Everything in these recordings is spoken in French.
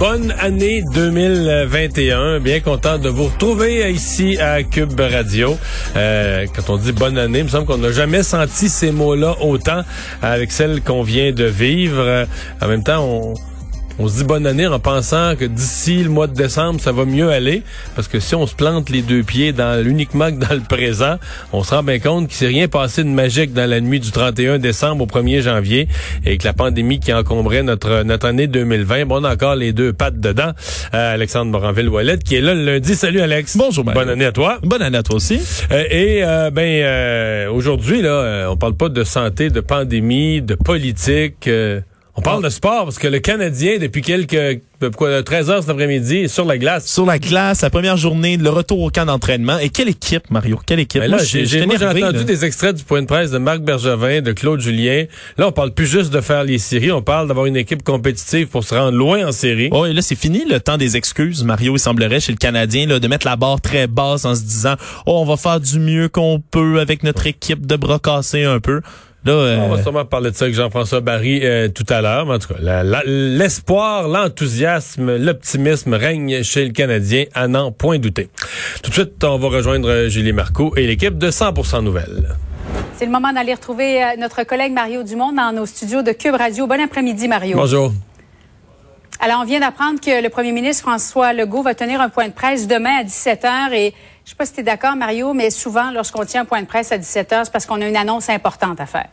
Bonne année 2021. Bien content de vous retrouver ici à Cube Radio. Euh, quand on dit bonne année, il me semble qu'on n'a jamais senti ces mots-là autant avec celle qu'on vient de vivre. En même temps, on, on se dit bonne année en pensant que d'ici le mois de décembre, ça va mieux aller. Parce que si on se plante les deux pieds dans uniquement que dans le présent, on se rend bien compte qu'il s'est rien passé de magique dans la nuit du 31 décembre au 1er janvier et que la pandémie qui encombrait notre, notre année 2020, bon, on a encore les deux pattes dedans. Euh, Alexandre Moranville-Ouellette qui est là le lundi. Salut Alex. Bonjour. Bonne année à toi. Bonne année à toi aussi. Euh, et euh, ben euh, aujourd'hui là, on parle pas de santé, de pandémie, de politique. On parle de sport parce que le Canadien, depuis quelques quoi, 13 heures cet après-midi, est sur la glace. Sur la glace, la première journée, le retour au camp d'entraînement. Et quelle équipe, Mario? Quelle équipe? Ben là, j'ai entendu des extraits du point de presse de Marc Bergevin, de Claude Julien. Là, on parle plus juste de faire les séries, on parle d'avoir une équipe compétitive pour se rendre loin en série. Oh, et là, c'est fini le temps des excuses, Mario, il semblerait, chez le Canadien, là, de mettre la barre très basse en se disant, oh, on va faire du mieux qu'on peut avec notre équipe de bras cassés un peu. Là, On va euh, sûrement parler de ça avec Jean-François Barry euh, tout à l'heure. Mais en tout cas, l'espoir, l'enthousiasme, l'optimisme règne chez le Canadien à n'en point douter. Tout de suite, on va rejoindre Julie Marco et l'équipe de 100% Nouvelles. C'est le moment d'aller retrouver euh, notre collègue Mario Dumont dans nos studios de Cube Radio. Bon après-midi, Mario. Bonjour. Alors, on vient d'apprendre que le premier ministre François Legault va tenir un point de presse demain à 17h et je sais pas si tu es d'accord, Mario, mais souvent, lorsqu'on tient un point de presse à 17 h c'est parce qu'on a une annonce importante à faire.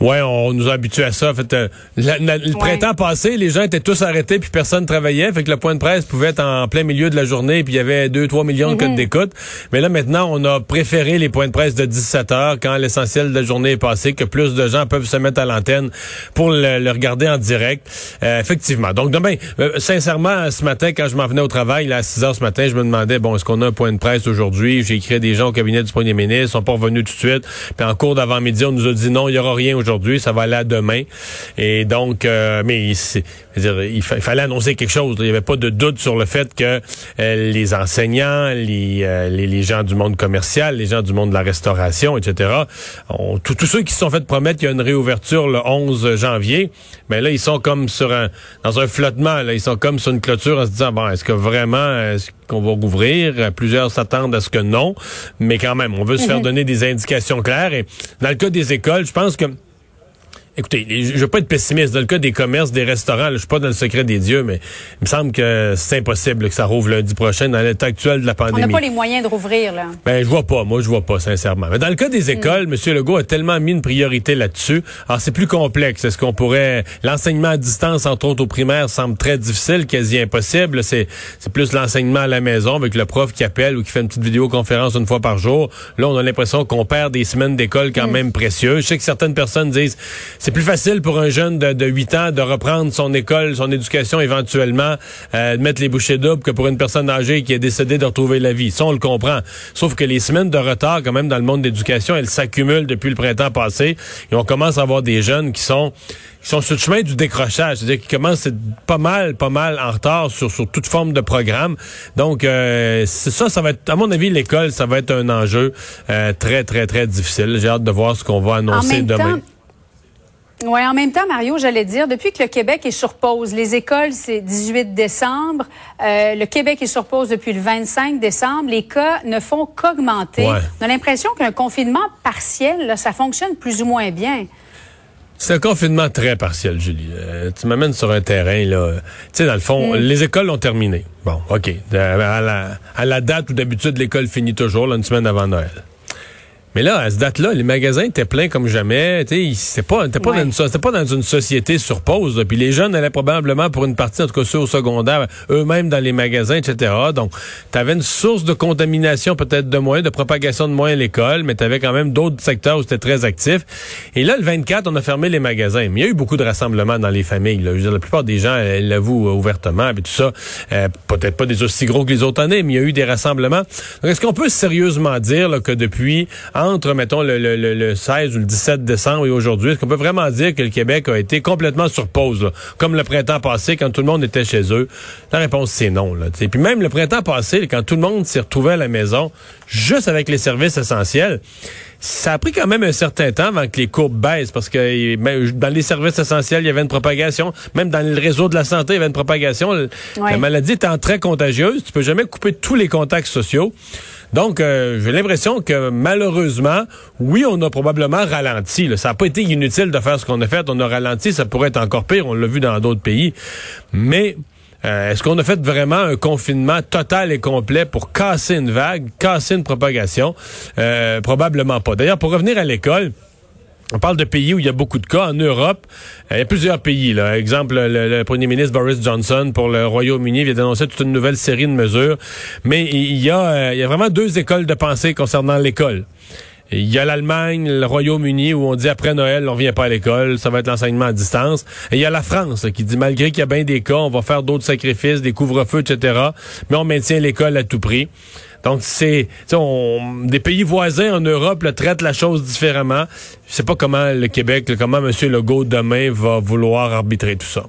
Oui, on nous a habitués à ça. En fait, euh, le printemps passé, les gens étaient tous arrêtés puis personne travaillait. Fait que le point de presse pouvait être en plein milieu de la journée puis il y avait 2-3 millions de codes mhm. d'écoute. Mais là, maintenant, on a préféré les points de presse de 17 h quand l'essentiel de la journée est passé, que plus de gens peuvent se mettre à l'antenne pour le, regarder en direct. Euh, effectivement. Donc, demain, euh, sincèrement, ce matin, quand je m'en venais au travail, là, à 6 h ce matin, je me demandais, bon, est-ce qu'on a un point de presse aujourd'hui? J'ai écrit des gens au cabinet du premier ministre, ils sont pas revenus tout de suite. Puis en cours d'avant-midi, on nous a dit non, il y aura rien aujourd'hui, ça va aller à demain. Et donc, euh, mais il, fallait annoncer quelque chose. Il n'y avait pas de doute sur le fait que euh, les enseignants, euh, les, les, gens du monde commercial, les gens du monde de la restauration, etc., tous ceux qui se sont fait promettre qu'il y a une réouverture le 11 janvier, mais ben là, ils sont comme sur un dans un flottement. Là, ils sont comme sur une clôture en se disant bon, est-ce que vraiment est-ce qu'on va rouvrir? Plusieurs s'attendent à ce que non, mais quand même, on veut se faire mhm. donner des indications claires. Et dans le cas des écoles, je pense que Écoutez, je veux pas être pessimiste. Dans le cas des commerces, des restaurants, je suis pas dans le secret des dieux, mais il me semble que c'est impossible que ça rouvre lundi prochain dans l'état actuel de la pandémie. On n'a pas les moyens de rouvrir, là. Ben, je vois pas. Moi, je vois pas, sincèrement. Mais dans le cas des mm. écoles, M. Legault a tellement mis une priorité là-dessus. Alors, c'est plus complexe. Est-ce qu'on pourrait... L'enseignement à distance, entre autres au primaire, semble très difficile, quasi impossible. C'est, c'est plus l'enseignement à la maison avec le prof qui appelle ou qui fait une petite vidéoconférence une fois par jour. Là, on a l'impression qu'on perd des semaines d'école quand mm. même précieuses. Je sais que certaines personnes disent c'est plus facile pour un jeune de, de 8 ans de reprendre son école, son éducation éventuellement, euh, de mettre les bouchées doubles que pour une personne âgée qui est décédée de retrouver la vie. Ça, on le comprend. Sauf que les semaines de retard, quand même, dans le monde de l'éducation, elles s'accumulent depuis le printemps passé. Et on commence à avoir des jeunes qui sont qui sont sur le chemin du décrochage, c'est-à-dire qui commencent pas mal, pas mal en retard sur, sur toute forme de programme. Donc, euh, ça, ça va être, à mon avis, l'école, ça va être un enjeu euh, très, très, très difficile. J'ai hâte de voir ce qu'on va annoncer demain. Oui, en même temps, Mario, j'allais dire, depuis que le Québec est sur pause, les écoles, c'est 18 décembre, euh, le Québec est sur pause depuis le 25 décembre, les cas ne font qu'augmenter. On a l'impression qu'un confinement partiel, là, ça fonctionne plus ou moins bien. C'est un confinement très partiel, Julie. Euh, tu m'amènes sur un terrain, là. Tu sais, dans le fond, mm. les écoles ont terminé. Bon, OK. À la, à la date où d'habitude l'école finit toujours, là, une semaine avant Noël. Mais là, à cette date-là, les magasins étaient pleins comme jamais. C'est pas, pas, dans une, pas dans une société sur pause. Puis les jeunes allaient probablement, pour une partie, en tout cas ceux au secondaire, eux-mêmes dans les magasins, etc. Donc, tu avais une source de contamination peut-être de moins, de propagation de moins à l'école, mais tu avais quand même d'autres secteurs où c'était très actif. Et là, le 24, on a fermé les magasins. Mais il y a eu beaucoup de rassemblements dans les familles. Là. la plupart des gens l'avouent ouvertement. Puis tout ça, euh, peut-être pas des aussi gros que les autres années, mais il y a eu des rassemblements. Donc, est-ce qu'on peut sérieusement dire que depuis entre, mettons, le, le, le, 16 ou le 17 décembre et aujourd'hui, est-ce qu'on peut vraiment dire que le Québec a été complètement sur pause, comme le printemps passé quand tout le monde était chez eux? La réponse, c'est non. Là, Et puis même le printemps passé, quand tout le monde s'est retrouvé à la maison, juste avec les services essentiels, ça a pris quand même un certain temps avant que les courbes baissent parce que dans les services essentiels, il y avait une propagation. Même dans le réseau de la santé, il y avait une propagation. La maladie étant très contagieuse, tu peux jamais couper tous les contacts sociaux. Donc, euh, j'ai l'impression que malheureusement, oui, on a probablement ralenti. Ça n'a pas été inutile de faire ce qu'on a fait. On a ralenti, ça pourrait être encore pire. On l'a vu dans d'autres pays. Mais euh, est-ce qu'on a fait vraiment un confinement total et complet pour casser une vague, casser une propagation? Euh, probablement pas. D'ailleurs, pour revenir à l'école, on parle de pays où il y a beaucoup de cas. En Europe, euh, il y a plusieurs pays. Là. Exemple, le, premier ministre Boris Johnson pour le Royaume-Uni vient d'annoncer toute une nouvelle série de mesures. Mais il y a, il y a vraiment deux écoles de pensée concernant l'école. Il y a l'Allemagne, le Royaume-Uni où on dit après Noël, on vient pas à l'école, ça va être l'enseignement à distance. Et il y a la France qui dit malgré qu'il y a bien des cas, on va faire d'autres sacrifices, des couvre-feux, etc. Mais on maintient l'école à tout prix. Donc c'est des pays voisins en Europe traitent la chose différemment. Je sais pas comment le Québec, comment M. Legault demain va vouloir arbitrer tout ça.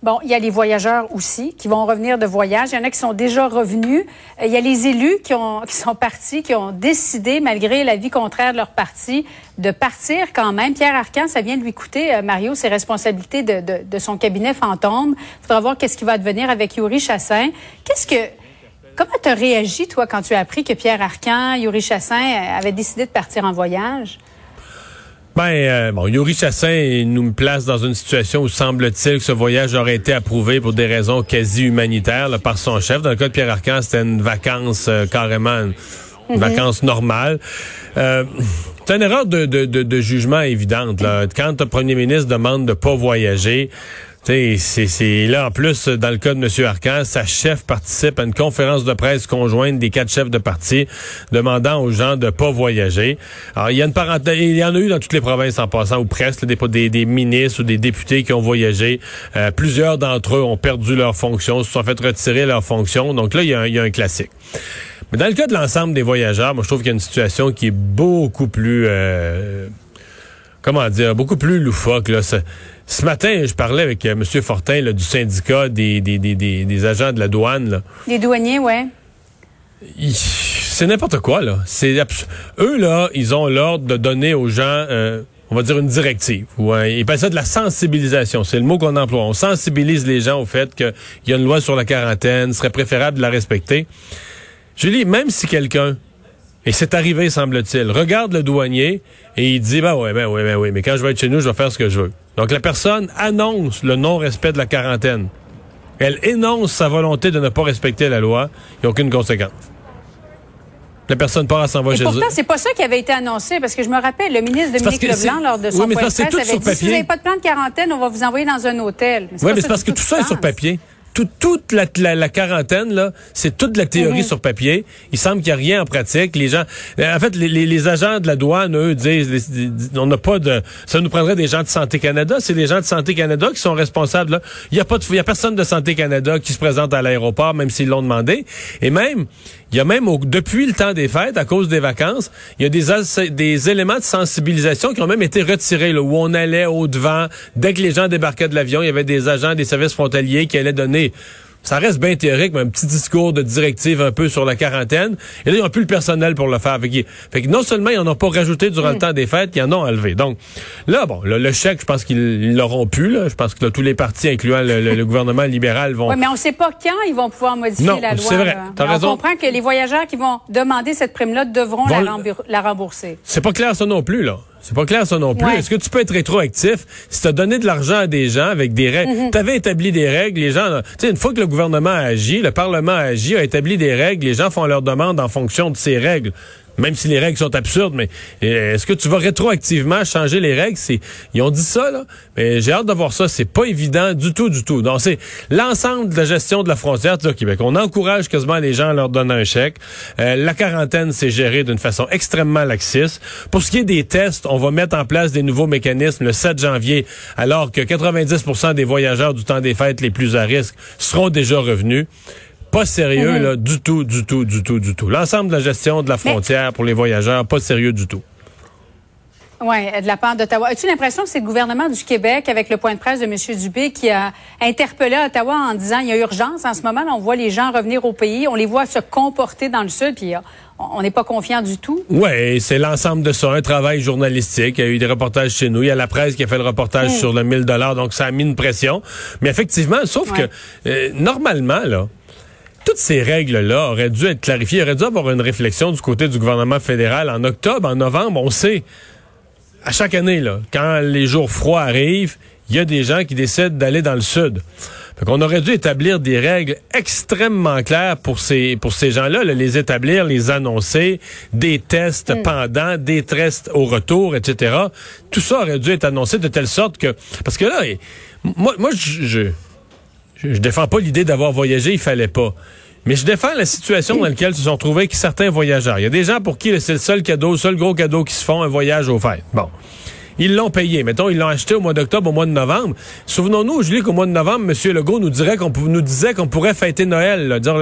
Bon, il y a les voyageurs aussi qui vont revenir de voyage. Il y en a qui sont déjà revenus. Euh, il y a les élus qui, ont, qui sont partis, qui ont décidé, malgré l'avis contraire de leur parti, de partir quand même. Pierre Arcan, ça vient de lui coûter, euh, Mario, ses responsabilités de, de, son cabinet fantôme. Il faudra voir qu'est-ce qui va advenir avec Yuri Chassin. Qu'est-ce que... Comment tu as réagi, toi, quand tu as appris que Pierre Arcan, Yuri Chassin euh, avaient décidé de partir en voyage? Ben, euh, bon, Yuri Chassin nous place dans une situation où semble-t-il que ce voyage aurait été approuvé pour des raisons quasi humanitaires par son chef. Dans le cas de Pierre Arcan, c'était une vacance euh, carrément, une mhm. vacance normale. Euh, c'est une erreur de, de, de, jugement évidente. Là. Quand le premier ministre demande de pas voyager, c'est là, en plus, dans le cas de M. Arcan, sa chef participe à une conférence de presse conjointe des quatre chefs de parti demandant aux gens de pas voyager. Alors, il y a une parenthèse, il y en a eu dans toutes les provinces en passant, ou presque, des, ministres ou des députés qui ont voyagé. Euh, plusieurs d'entre eux ont perdu leur fonction, se sont fait retirer leur fonction. Donc là, il y a, y a un classique. Mais dans le cas de l'ensemble des voyageurs, moi, je trouve qu'il y a une situation qui est beaucoup plus... Euh, comment dire, beaucoup plus loufoque. Là. Ce, matin, je parlais avec euh, M. Fortin du syndicat des, des, des, des, agents de la douane. Là. Les douaniers, ouais. C'est n'importe quoi, là. C'est Eux, là, ils ont l'ordre de donner aux gens, euh, on va dire, une directive. Ou ils appellent ça de la sensibilisation. C'est le mot qu'on emploie. On sensibilise les gens au fait qu'il y a une loi sur la quarantaine, serait préférable de la respecter. Julie, même si quelqu'un et c'est arrivé, semble-t-il. Regarde le douanier et il dit, ben ouais, ben ouais, ben oui, mais quand je vais être chez nous, je vais faire ce que je veux. Donc la personne annonce le non-respect de la quarantaine. Elle énonce sa volonté de ne pas respecter la loi. Il n'y a aucune conséquence. La personne part à s'en va chez pourtant, c'est pas ça qui avait été annoncé, parce que je me rappelle, le ministre Dominique Leblanc, lors de son oui, point de presse, avait dit, si vous n'avez pas de plan de quarantaine, on va vous envoyer dans un hôtel. Oui, mais c'est parce que tout ça est sur papier toute la, la, quarantaine, là, c'est toute la théorie mhm. sur papier. Il semble qu'il n'y a rien en pratique. Les gens, euh, en fait, les, les, agents de la douane, eux, disent, on n'a pas de, ça nous prendrait des gens de Santé Canada. C'est les gens de Santé Canada qui sont responsables. Là. Il n'y a pas de, il y a personne de Santé Canada qui se présente à l'aéroport, même s'ils l'ont demandé. Et même, il y a même, depuis le temps des fêtes, à cause des vacances, il y a des, des éléments de sensibilisation qui ont même été retirés, là, où on allait au-devant. Dès que les gens débarquaient de l'avion, il y avait des agents des services frontaliers qui allaient donner ça reste bien théorique, mais un petit discours de directive un peu sur la quarantaine. Et là, ils n'ont plus le personnel pour le faire. Fait que, non seulement ils n'en ont pas rajouté durant le mm. temps des fêtes, ils en ont enlevé. Donc là, bon, le, chèque, je pense qu'ils l'auront pu. Là. Je pense que tous les partis, incluant le, gouvernement libéral, vont... Oui, mais on ne sait pas quand ils vont pouvoir modifier la loi. c'est vrai. On comprend que les voyageurs qui vont demander cette prime-là devront la rembourser. C'est pas clair ça non plus, là. C'est pas clair ça non plus. Est-ce que tu peux être rétroactif? Si tu as donné de l'argent à des gens avec des règles? Tu avais établi des règles, les gens... Tu sais, une fois que le gouvernement a agi, le Parlement a agi, a établi des règles, les gens font leur demande en fonction de ces règles même si les règles sont absurdes, mais euh, est-ce que tu vas rétroactivement changer les règles? Ils ont dit ça, là, mais j'ai hâte de voir ça. C'est pas évident du tout, du tout. Donc, c'est l'ensemble de la gestion de la frontière du Québec. On encourage quasiment les gens à leur donner un chèque. Euh, la quarantaine, c'est géré d'une façon extrêmement laxiste. Pour ce qui est des tests, on va mettre en place des nouveaux mécanismes le 7 janvier, alors que 90 des voyageurs du temps des fêtes les plus à risque seront déjà revenus Pas sérieux, mm-hmm. là, du tout, du tout, du tout, du tout. L'ensemble de la gestion de la frontière pour les voyageurs, pas sérieux du tout. Oui, de la part d'Ottawa. As-tu l'impression que c'est le gouvernement du Québec, avec le point de presse de M. Dubé, qui a interpellé Ottawa en disant il y a urgence en ce moment, on voit les gens revenir au pays, on les voit se comporter dans le Sud, puis euh, on n'est pas confiant du tout? Oui, c'est l'ensemble de ça, un travail journalistique. Il y a eu des reportages chez nous. Il y a la presse qui a fait le reportage mm. sur le 1000 dollars, donc ça a mis une pression. Mais effectivement, sauf que euh, normalement, là, toutes ces règles-là auraient dû être clarifiées. Il aurait dû avoir une réflexion du côté du gouvernement fédéral en octobre, en novembre. On sait à chaque année, là, quand les jours froids arrivent, il y a des gens qui décident d'aller dans le sud. Fait qu'on aurait dû établir des règles extrêmement claires pour ces pour ces gens-là, les établir, les annoncer, des tests mm. pendant, des tests au retour, etc. Tout ça aurait dû être annoncé de telle sorte que parce que là, moi, moi je, je, je défends pas l'idée d'avoir voyagé, il fallait pas. Mais je défends la situation dans laquelle se sont trouvés certains voyageurs. Il y a des gens pour qui c'est le seul cadeau, le seul gros cadeau qui se font, un voyage au fait. Bon. Ils l'ont payé. Mettons, ils l'ont acheté au mois d'octobre, au mois de novembre. Souvenons-nous, Julie, qu'au mois de novembre, M. Legault nous dirait nous disait qu'on pourrait fêter Noël. Dire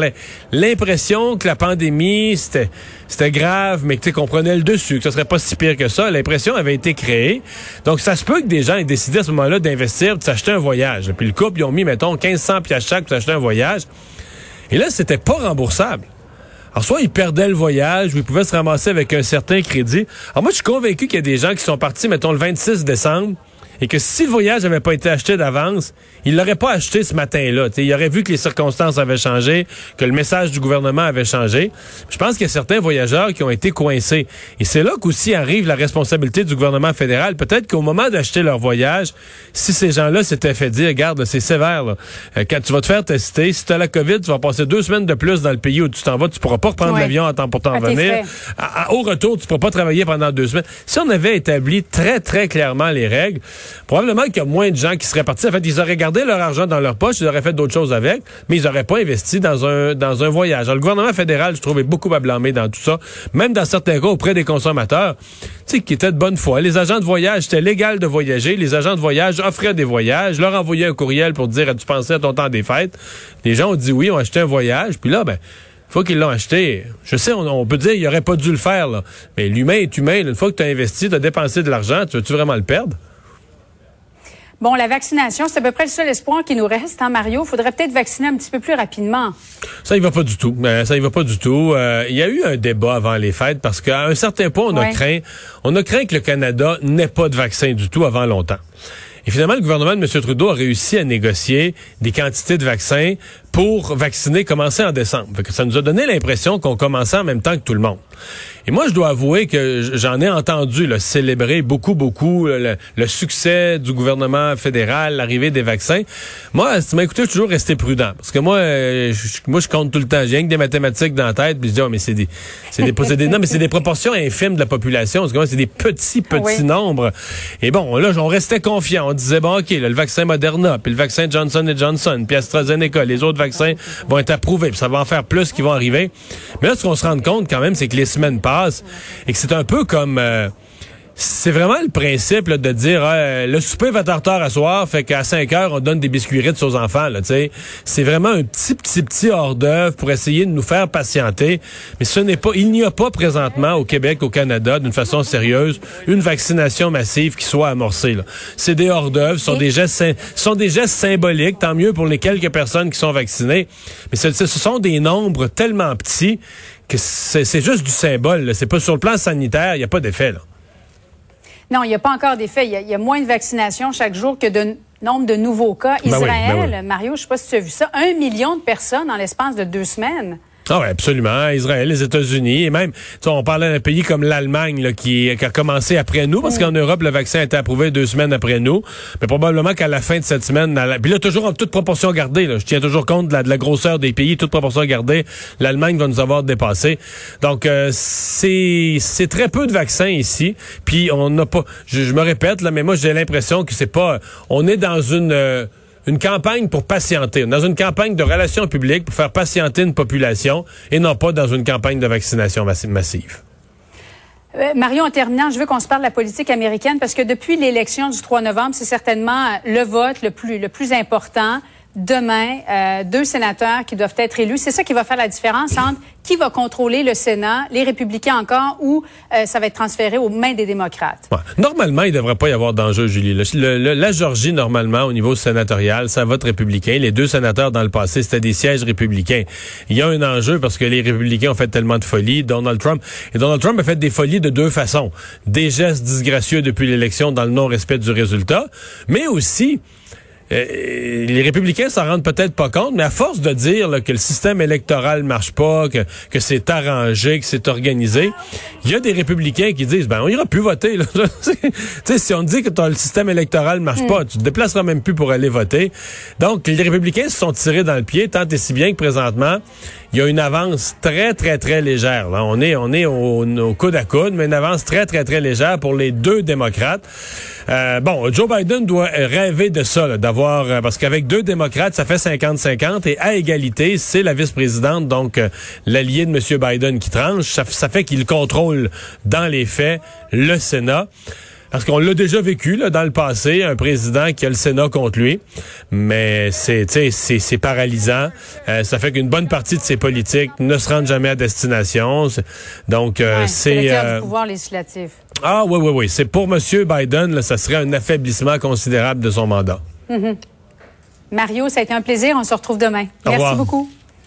l'impression que la pandémie, c'était grave, mais qu'on prenait le dessus, que ce serait pas si pire que ça. L'impression avait été créée. Donc, ça se peut que des gens aient décidé à ce moment-là d'investir, de s'acheter un voyage. Puis le couple, ils ont mis, mettons, 1500 pièces chaque pour s'acheter un voyage. Et là, c'était pas remboursable. Alors, soit ils perdaient le voyage, ou ils pouvaient se ramasser avec un certain crédit. Alors, moi, je suis convaincu qu'il y a des gens qui sont partis, mettons, le 26 décembre, et que si le voyage n'avait pas été acheté d'avance, il l'aurait pas acheté ce matin-là. Il aurait vu que les circonstances avaient changé, que le message du gouvernement avait changé. Je pense qu'il y a certains voyageurs qui ont été coincés. Et c'est là qu'aussi arrive la responsabilité du gouvernement fédéral. Peut-être qu'au moment d'acheter leur voyage, si ces gens-là s'étaient fait dire, regarde, c'est sévère, là. Euh, quand tu vas te faire tester, si tu as la COVID, tu vas passer deux semaines de plus dans le pays où tu t'en vas, tu pourras pas reprendre l'avion en temps pour t'en venir. au retour, tu pourras pas travailler pendant deux semaines. Si on avait établi très, très clairement les règles, probablement qu'il y a moins de gens qui seraient partis. En fait, ils auraient gardé leur argent dans leur poche, ils auraient fait d'autres choses avec, mais ils n'auraient pas investi dans un, dans un voyage. Alors, le gouvernement fédéral, je trouvais beaucoup à blâmer dans tout ça, même dans certains cas auprès des consommateurs, tu sais, qui étaient de bonne foi. Les agents de voyage, c'était légal de voyager. Les agents de voyage offraient des voyages, leur envoyaient un courriel pour dire, as-tu pensé à ton temps des fêtes? Les gens ont dit oui, ont acheté un voyage, puis là, ben, faut qu'ils l'ont acheté. Je sais, on, peut dire qu'il aurait pas dû le faire, là. mais l'humain est humain. Une fois que tu as investi, tu as dépensé de l'argent, tu veux-tu vraiment le perdre? Bon, la vaccination, c'est à peu près le seul espoir qui nous reste, hein, Mario. Il faudrait peut-être vacciner un petit peu plus rapidement. Ça, y va pas du tout. Euh, ça, y va pas du tout. Euh, il y a eu un débat avant les fêtes parce qu'à un certain point, on a craint, on a craint que le Canada n'ait pas de vaccin du tout avant longtemps. Et finalement, le gouvernement de M. Trudeau a réussi à négocier des quantités de vaccins pour vacciner, commencer en décembre. ça nous a donné l'impression qu'on commençait en même temps que tout le monde. Et moi, je dois avouer que j'en ai entendu là, célébrer beaucoup, beaucoup le, succès du gouvernement fédéral, l'arrivée des vaccins. Moi, tu m'as écouté, je suis toujours resté prudent. Parce que moi, euh, je, moi, je compte tout le temps. J'ai rien que des mathématiques dans la tête, puis je dis, oh, mais c'est des, c'est des, non, mais c'est des proportions infimes de la population. C'est des petits, petits nombres. Et bon, là, on restait confiant. Disait, bon, OK, le vaccin Moderna, puis le vaccin Johnson Johnson, puis AstraZeneca, les autres vaccins vont être approuvés, puis ça va en faire plus qui vont arriver. Mais là, ce qu'on se rend compte quand même, c'est que les semaines passent et que c'est un peu comme... Euh, c'est vraiment le principe de dire ah, le souper va retard à soir, fait qu'à 5 heures, on donne des biscuits aux enfants. C'est vraiment un petit, petit, petit hors d'œuvre pour essayer de nous faire patienter. Mais ce n'est pas, il n'y a pas présentement au Québec, au Canada, d'une façon sérieuse, une vaccination massive qui soit amorcée. C'est des hors d'œuvre, sont des gestes, sont des gestes symboliques, tant mieux pour les quelques personnes qui sont vaccinées. Mais ce, ce sont des nombres tellement petits que c'est juste du symbole. C'est pas sur le plan sanitaire, il n'y a pas d'effet. Non, il n'y a pas encore d'effet. Il y, a moins de vaccination chaque jour que de nombre de nouveaux cas. Ben ben Israël, Mario, je ne sais pas si tu as vu ça, un million de personnes en l'espace de deux semaines. Ah oui, absolument. Israël, les États-Unis et même, on parlait d'un pays comme l'Allemagne qui, qui, a commencé après nous, parce qu'en Europe, le vaccin a été approuvé deux semaines après nous. Mais probablement qu'à la fin de cette semaine, puis là, toujours en toute proportion gardée, là, je tiens toujours compte de la, la, grosseur des pays, toute proportion gardée, l'Allemagne va nous avoir dépassé. Donc, euh, c'est c'est très peu de vaccins ici. Puis on n'a pas, je, me répète, là, mais moi j'ai l'impression que c'est pas, on est dans une... Euh, une campagne pour patienter, dans une campagne de relations publiques pour faire patienter une population et non pas dans une campagne de vaccination massive. Euh, Marion, en terminant, je veux qu'on se parle de la politique américaine parce que depuis l'élection du 3 novembre, c'est certainement le vote le plus, le plus important demain euh, deux sénateurs qui doivent être élus. C'est ça qui va faire la différence entre qui va contrôler le Sénat, les républicains encore, ou euh, ça va être transféré aux mains des démocrates. Normalement, il ne devrait pas y avoir d'enjeu, Julie. La Georgie, normalement, au niveau sénatorial, ça vote républicain. Les deux sénateurs dans le passé, c'était des sièges républicains. Il y a un enjeu parce que les républicains ont fait tellement de folies. Donald Trump et Donald Trump a fait des folies de deux façons. Des gestes disgracieux depuis l'élection dans le non-respect du résultat, mais aussi euh, les républicains s'en rendent peut-être pas compte, mais à force de dire là, que le système électoral marche pas, que, que c'est arrangé, que c'est organisé, il y a des républicains qui disent ben on ira plus voter. sais, si on dit que le système électoral marche mm. pas, tu te déplaceras même plus pour aller voter. Donc les républicains se sont tirés dans le pied tant et si bien que présentement il y a une avance très, très, très légère. Là. On est, on est au, au, coude à coude, mais une avance très, très, très légère pour les deux démocrates. Euh, bon, Joe Biden doit rêver de ça, d'avoir, euh, parce qu'avec deux démocrates, ça fait 50-50, et à égalité, c'est la vice-présidente, donc euh, l'allié de M. Biden qui tranche. Ça, ça fait qu'il contrôle dans les faits le Sénat. Parce qu'on l'a déjà vécu là, dans le passé, un président qui a le Sénat contre lui. Mais c'est c'est paralysant. Euh, ça fait qu'une bonne partie de ses politiques ne se rendent jamais à destination. Donc euh, c'est le euh, du pouvoir législatif. Ah oui oui oui, c'est pour M. Biden, là, ça serait un affaiblissement considérable de son mandat. Mm-hmm. Mario, ça a été un plaisir. On se retrouve demain. Merci beaucoup.